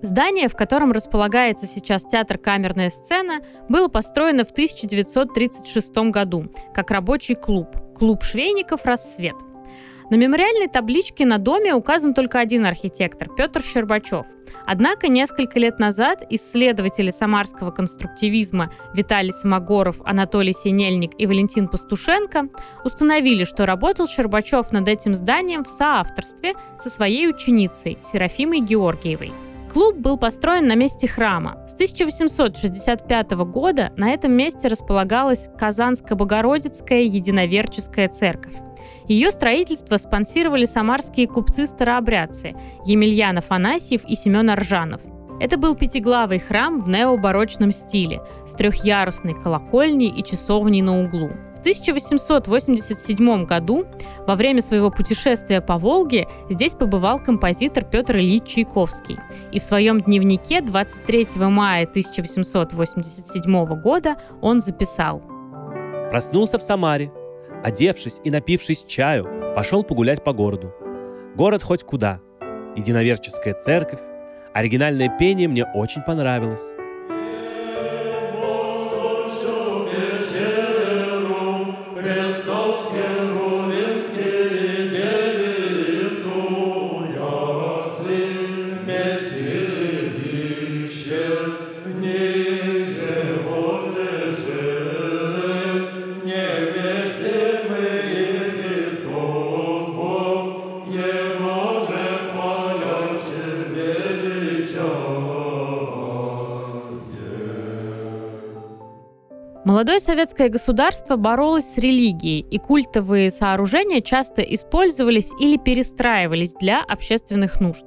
Здание, в котором располагается сейчас театр «Камерная сцена», было построено в 1936 году как рабочий клуб – клуб швейников «Рассвет». На мемориальной табличке на доме указан только один архитектор – Петр Щербачев. Однако несколько лет назад исследователи самарского конструктивизма Виталий Самогоров, Анатолий Синельник и Валентин Пастушенко установили, что работал Щербачев над этим зданием в соавторстве со своей ученицей Серафимой Георгиевой. Клуб был построен на месте храма. С 1865 года на этом месте располагалась Казанско-Богородицкая единоверческая церковь. Ее строительство спонсировали самарские купцы-старообрядцы Емельян Афанасьев и Семен Аржанов. Это был пятиглавый храм в необарочном стиле с трехъярусной колокольней и часовней на углу. В 1887 году, во время своего путешествия по Волге, здесь побывал композитор Петр Ильич Чайковский. И в своем дневнике 23 мая 1887 года он записал «Проснулся в Самаре, Одевшись и напившись чаю, пошел погулять по городу. Город хоть куда. Единоверческая церковь. Оригинальное пение мне очень понравилось. Nicht Молодое советское государство боролось с религией, и культовые сооружения часто использовались или перестраивались для общественных нужд.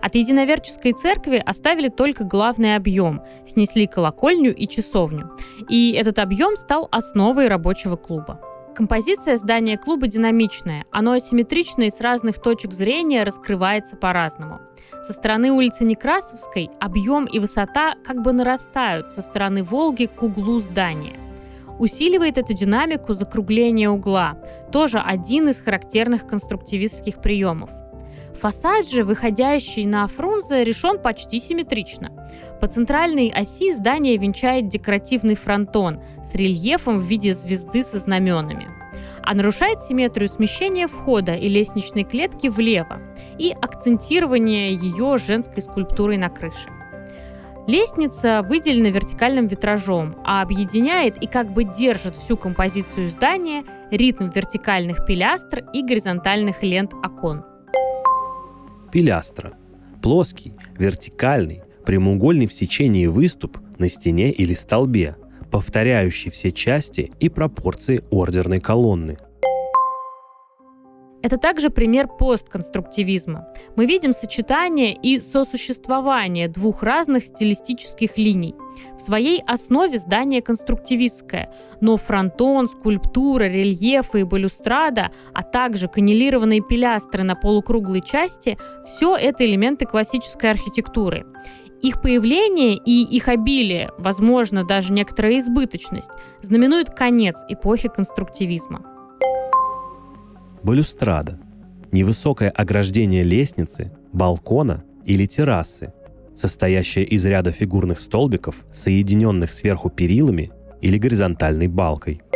От единоверческой церкви оставили только главный объем, снесли колокольню и часовню. И этот объем стал основой рабочего клуба. Композиция здания клуба динамичная, оно асимметрично и с разных точек зрения раскрывается по-разному. Со стороны улицы Некрасовской объем и высота как бы нарастают со стороны Волги к углу здания. Усиливает эту динамику закругление угла, тоже один из характерных конструктивистских приемов. Фасад же, выходящий на Фрунзе, решен почти симметрично. По центральной оси здание венчает декоративный фронтон с рельефом в виде звезды со знаменами. А нарушает симметрию смещение входа и лестничной клетки влево и акцентирование ее женской скульптурой на крыше. Лестница выделена вертикальным витражом, а объединяет и как бы держит всю композицию здания ритм вертикальных пилястр и горизонтальных лент окон. Пилястра. Плоский, вертикальный, прямоугольный в сечении выступ на стене или столбе, повторяющий все части и пропорции ордерной колонны – это также пример постконструктивизма. Мы видим сочетание и сосуществование двух разных стилистических линий. В своей основе здание конструктивистское, но фронтон, скульптура, рельефы и балюстрада, а также каннелированные пилястры на полукруглой части – все это элементы классической архитектуры. Их появление и их обилие, возможно, даже некоторая избыточность, знаменуют конец эпохи конструктивизма. Балюстрада – невысокое ограждение лестницы, балкона или террасы, состоящее из ряда фигурных столбиков, соединенных сверху перилами или горизонтальной балкой –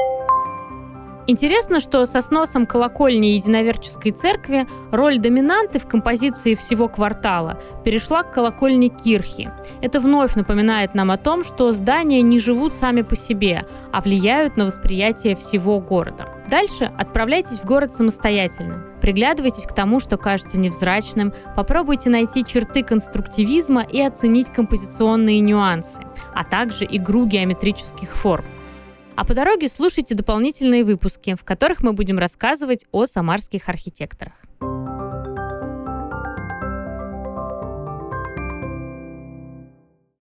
Интересно, что со сносом колокольни единоверческой церкви роль доминанты в композиции всего квартала перешла к колокольне Кирхи. Это вновь напоминает нам о том, что здания не живут сами по себе, а влияют на восприятие всего города. Дальше отправляйтесь в город самостоятельно. Приглядывайтесь к тому, что кажется невзрачным, попробуйте найти черты конструктивизма и оценить композиционные нюансы, а также игру геометрических форм. А по дороге слушайте дополнительные выпуски, в которых мы будем рассказывать о самарских архитекторах.